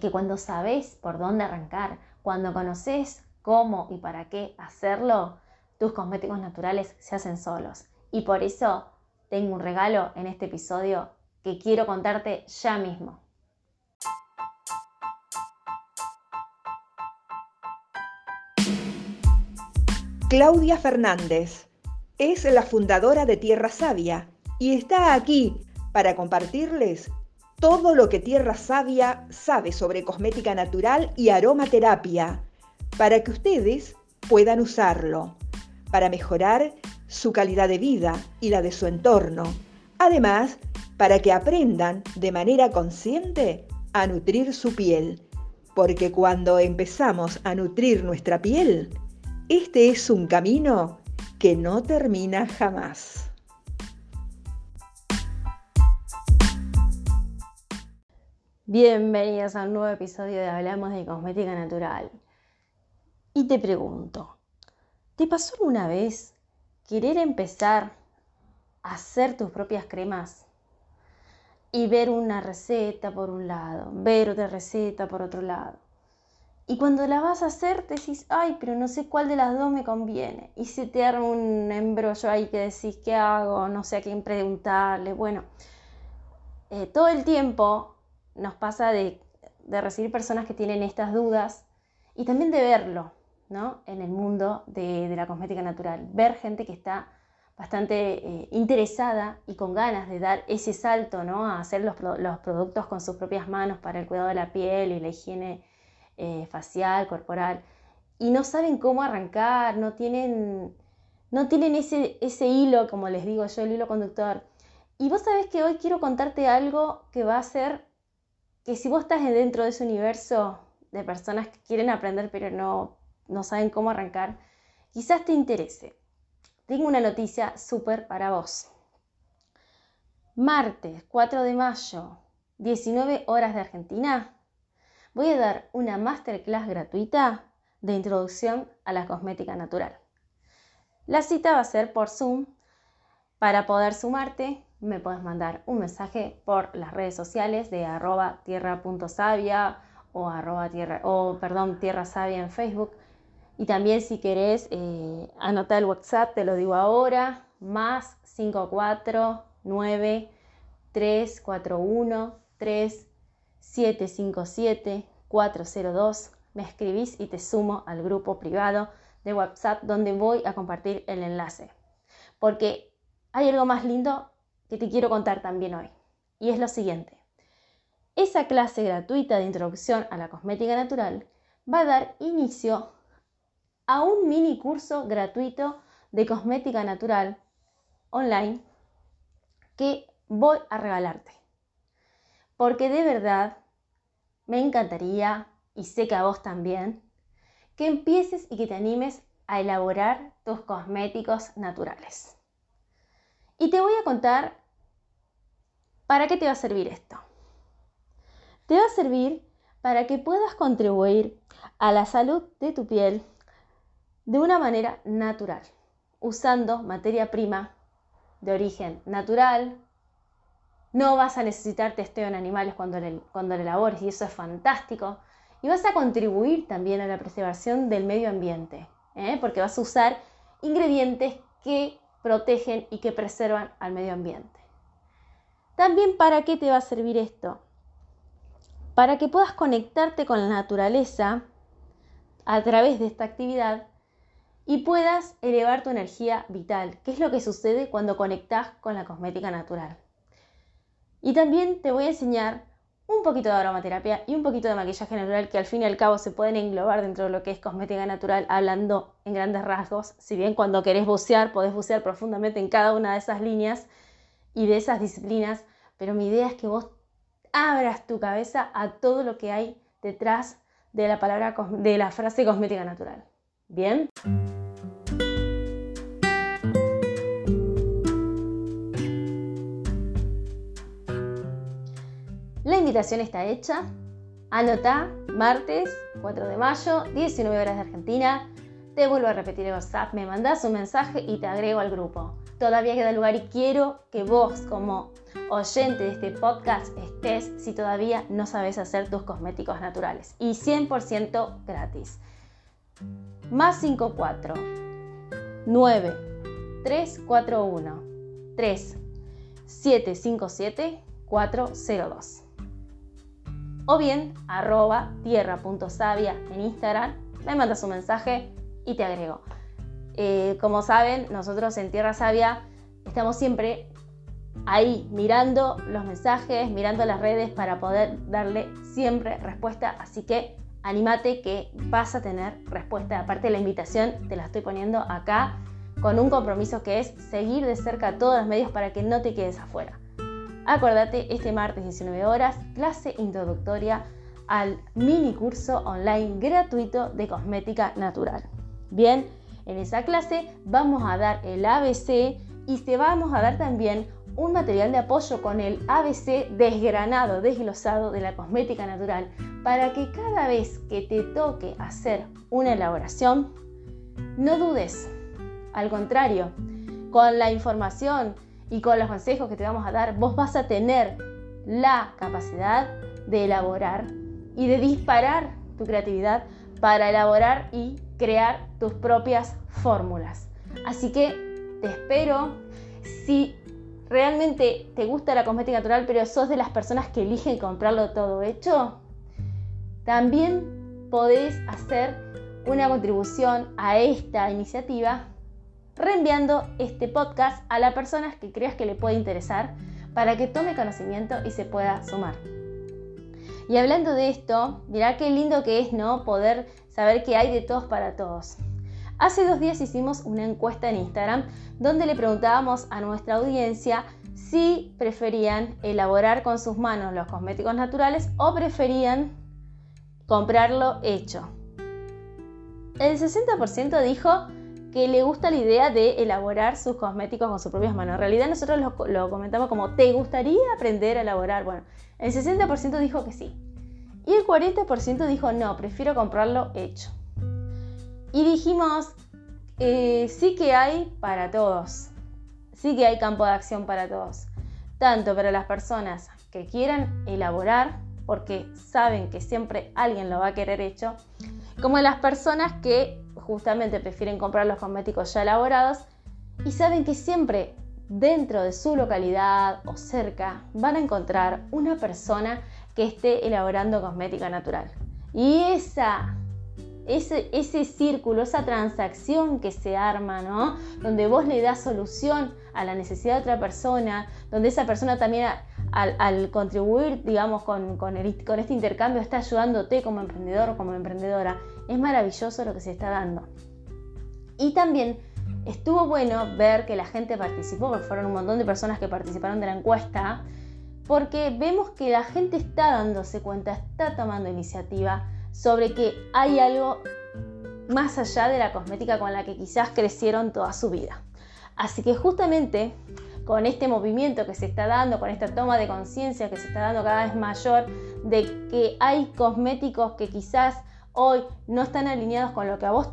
que cuando sabes por dónde arrancar, cuando conoces cómo y para qué hacerlo, tus cosméticos naturales se hacen solos. Y por eso tengo un regalo en este episodio que quiero contarte ya mismo. Claudia Fernández es la fundadora de Tierra Sabia y está aquí para compartirles todo lo que Tierra Sabia sabe sobre cosmética natural y aromaterapia para que ustedes puedan usarlo para mejorar su calidad de vida y la de su entorno. Además, para que aprendan de manera consciente a nutrir su piel. Porque cuando empezamos a nutrir nuestra piel, este es un camino que no termina jamás. Bienvenidos a un nuevo episodio de Hablamos de Cosmética Natural. Y te pregunto, ¿te pasó alguna vez querer empezar a hacer tus propias cremas? Y ver una receta por un lado, ver otra receta por otro lado y cuando la vas a hacer, te decís, ay, pero no sé cuál de las dos me conviene. Y se te arma un embrollo ahí que decís, ¿qué hago? No sé a quién preguntarle. Bueno, eh, todo el tiempo nos pasa de, recibir personas que tienen estas dudas y también de verlo, ¿no? En el mundo de, la cosmética natural. Ver gente que está bastante eh, interesada y con ganas de dar ese salto, ¿no? A hacer los, los productos con sus propias manos para el cuidado de la piel y la higiene eh, facial, corporal, y no saben cómo arrancar, no tienen, no tienen ese, ese hilo, como les digo yo, el hilo conductor. Y vos sabés que hoy quiero contarte algo que va a ser que si vos estás dentro de ese universo de personas que quieren aprender pero no, no saben cómo arrancar, quizás te interese. Tengo una noticia súper para vos. Martes 4 de mayo, 19 horas de Argentina, voy a dar una masterclass gratuita de introducción a la cosmética natural. La cita va a ser por Zoom. Para poder sumarte, me puedes mandar un mensaje por las redes sociales de arroba tierra.savia o arroba tierra, o perdón, tierra sabia en Facebook. Y también si querés eh, anotar el WhatsApp, te lo digo ahora, más 549 341 3 757-402. Me escribís y te sumo al grupo privado de WhatsApp donde voy a compartir el enlace. Porque hay algo más lindo que te quiero contar también hoy. Y es lo siguiente. Esa clase gratuita de introducción a la cosmética natural va a dar inicio a un mini curso gratuito de cosmética natural online que voy a regalarte. Porque de verdad me encantaría, y sé que a vos también, que empieces y que te animes a elaborar tus cosméticos naturales. Y te voy a contar para qué te va a servir esto. Te va a servir para que puedas contribuir a la salud de tu piel de una manera natural, usando materia prima de origen natural, no vas a necesitar testeo en animales cuando le, cuando y eso es fantástico. Y vas a contribuir también a la preservación del medio ambiente, ¿eh? porque vas a usar ingredientes que protegen y que preservan al medio ambiente. También para qué te va a servir esto? Para que puedas conectarte con la naturaleza a través de esta actividad y puedas elevar tu energía vital, que es lo que sucede cuando conectas con la cosmética natural. Y también te voy a enseñar un poquito de aromaterapia y un poquito de maquillaje natural que al fin y al cabo se pueden englobar dentro de lo que es cosmética natural hablando en grandes rasgos. Si bien cuando querés bucear podés bucear profundamente en cada una de esas líneas y de esas disciplinas, pero mi idea es que vos abras tu cabeza a todo lo que hay detrás de la palabra de la frase cosmética natural. ¿Bien? La invitación está hecha. Anota, martes 4 de mayo, 19 horas de Argentina. Te vuelvo a repetir el WhatsApp, me mandas un mensaje y te agrego al grupo. Todavía queda lugar y quiero que vos como oyente de este podcast estés si todavía no sabes hacer tus cosméticos naturales. Y 100% gratis. Más 54 9 341 3 757 402 o bien arroba tierra.savia en Instagram, me mandas un mensaje y te agrego. Eh, como saben, nosotros en Tierra Sabia estamos siempre ahí mirando los mensajes, mirando las redes para poder darle siempre respuesta. Así que anímate que vas a tener respuesta. Aparte la invitación, te la estoy poniendo acá con un compromiso que es seguir de cerca todos los medios para que no te quedes afuera. Acordate, este martes 19 horas, clase introductoria al mini curso online gratuito de cosmética natural. Bien, en esa clase vamos a dar el ABC y te vamos a dar también un material de apoyo con el ABC desgranado, desglosado de la cosmética natural para que cada vez que te toque hacer una elaboración, no dudes. Al contrario, con la información y con los consejos que te vamos a dar, vos vas a tener la capacidad de elaborar y de disparar tu creatividad para elaborar y crear tus propias fórmulas. Así que te espero. Si realmente te gusta la cosmética natural, pero sos de las personas que eligen comprarlo todo hecho, también podés hacer una contribución a esta iniciativa reenviando este podcast a las personas que creas que le puede interesar para que tome conocimiento y se pueda sumar. Y hablando de esto, mirá qué lindo que es, ¿no? Poder saber que hay de todos para todos. Hace dos días hicimos una encuesta en Instagram donde le preguntábamos a nuestra audiencia si preferían elaborar con sus manos los cosméticos naturales o preferían comprarlo hecho. El 60% dijo que le gusta la idea de elaborar sus cosméticos con sus propias manos. En realidad nosotros lo, comentamos como, ¿te gustaría aprender a elaborar? Bueno, el 60% dijo que sí. Y el 40% dijo, no, prefiero comprarlo hecho. Y dijimos, eh, sí que hay para todos. Sí que hay campo de acción para todos. Tanto para las personas que quieran elaborar, porque saben que siempre alguien lo va a querer hecho, como las personas que justamente prefieren comprar los cosméticos ya elaborados y saben que siempre dentro de su localidad o cerca van a encontrar una persona que esté elaborando cosmética natural. Y esa, ese, ese círculo, esa transacción que se arma, ¿no? Donde vos le das solución a la necesidad de otra persona, donde esa persona también al, contribuir, digamos, con, con, este intercambio está ayudándote como emprendedor o como emprendedora. Es maravilloso lo que se está dando. Y también estuvo bueno ver que la gente participó, porque fueron un montón de personas que participaron de la encuesta, porque vemos que la gente está dándose cuenta, está tomando iniciativa sobre que hay algo más allá de la cosmética con la que quizás crecieron toda su vida. Así que justamente con este movimiento que se está dando, con esta toma de conciencia que se está dando cada vez mayor de que hay cosméticos que quizás hoy no están alineados con lo que a vos,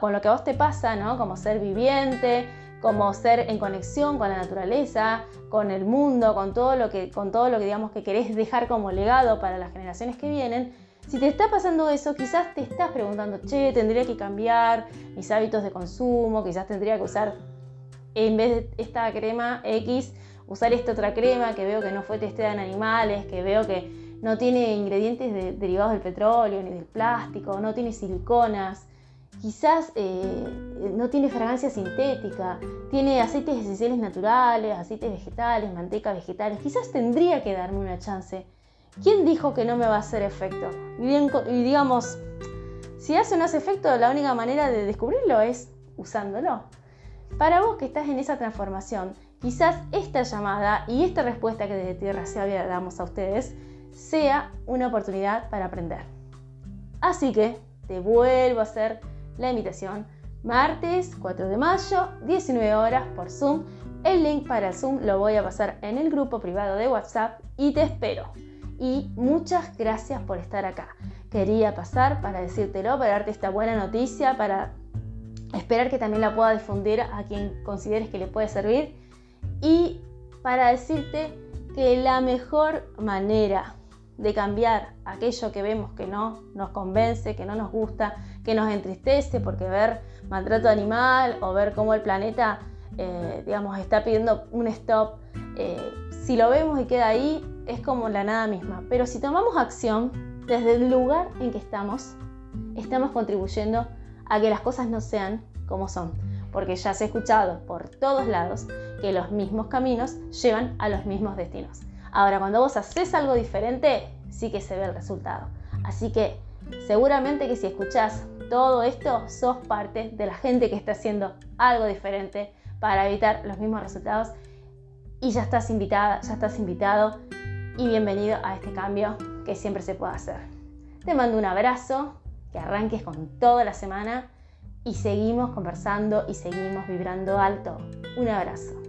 con lo que a vos te pasa, ¿no? Como ser viviente, como ser en conexión con la naturaleza, con el mundo, con todo lo que, con todo lo que digamos que querés dejar como legado para las generaciones que vienen. Si te está pasando eso, quizás te estás preguntando, che, tendría que cambiar mis hábitos de consumo, quizás tendría que usar, en vez de esta crema X, usar esta otra crema que veo que no fue testeada en animales, que veo que no tiene ingredientes derivados del petróleo ni del plástico, no tiene siliconas, quizás eh, no tiene fragancia sintética, tiene aceites esenciales naturales, aceites vegetales, manteca vegetales, quizás tendría que darme una chance. ¿Quién dijo que no me va a hacer efecto? Y, digamos, si hace o no hace efecto, la única manera de descubrirlo es usándolo. Para vos que estás en esa transformación, quizás esta llamada y esta respuesta que desde Tierra Sabia damos a ustedes sea una oportunidad para aprender. Así que te vuelvo a hacer la invitación. Martes 4 de mayo, 19 horas por Zoom. El link para el Zoom lo voy a pasar en el grupo privado de WhatsApp y te espero. Y muchas gracias por estar acá. Quería pasar para decírtelo, para darte esta buena noticia, para esperar que también la pueda difundir a quien consideres que le puede servir y para decirte que la mejor manera de cambiar aquello que vemos que no nos convence, que no nos gusta, que nos entristece, porque ver maltrato animal o ver cómo el planeta, eh, digamos, está pidiendo un stop, eh, si lo vemos y queda ahí, es como la nada misma. Pero si tomamos acción desde el lugar en que estamos, estamos contribuyendo a que las cosas no sean como son. Porque ya se ha escuchado por todos lados que los mismos caminos llevan a los mismos destinos. Ahora, cuando vos haces algo diferente, sí que se ve el resultado. Así que seguramente que si escuchás todo esto, sos parte de la gente que está haciendo algo diferente para evitar los mismos resultados y ya estás invitada, ya estás invitado y bienvenido a este cambio que siempre se puede hacer. Te mando un abrazo, que arranques con toda la semana y seguimos conversando y seguimos vibrando alto. Un abrazo.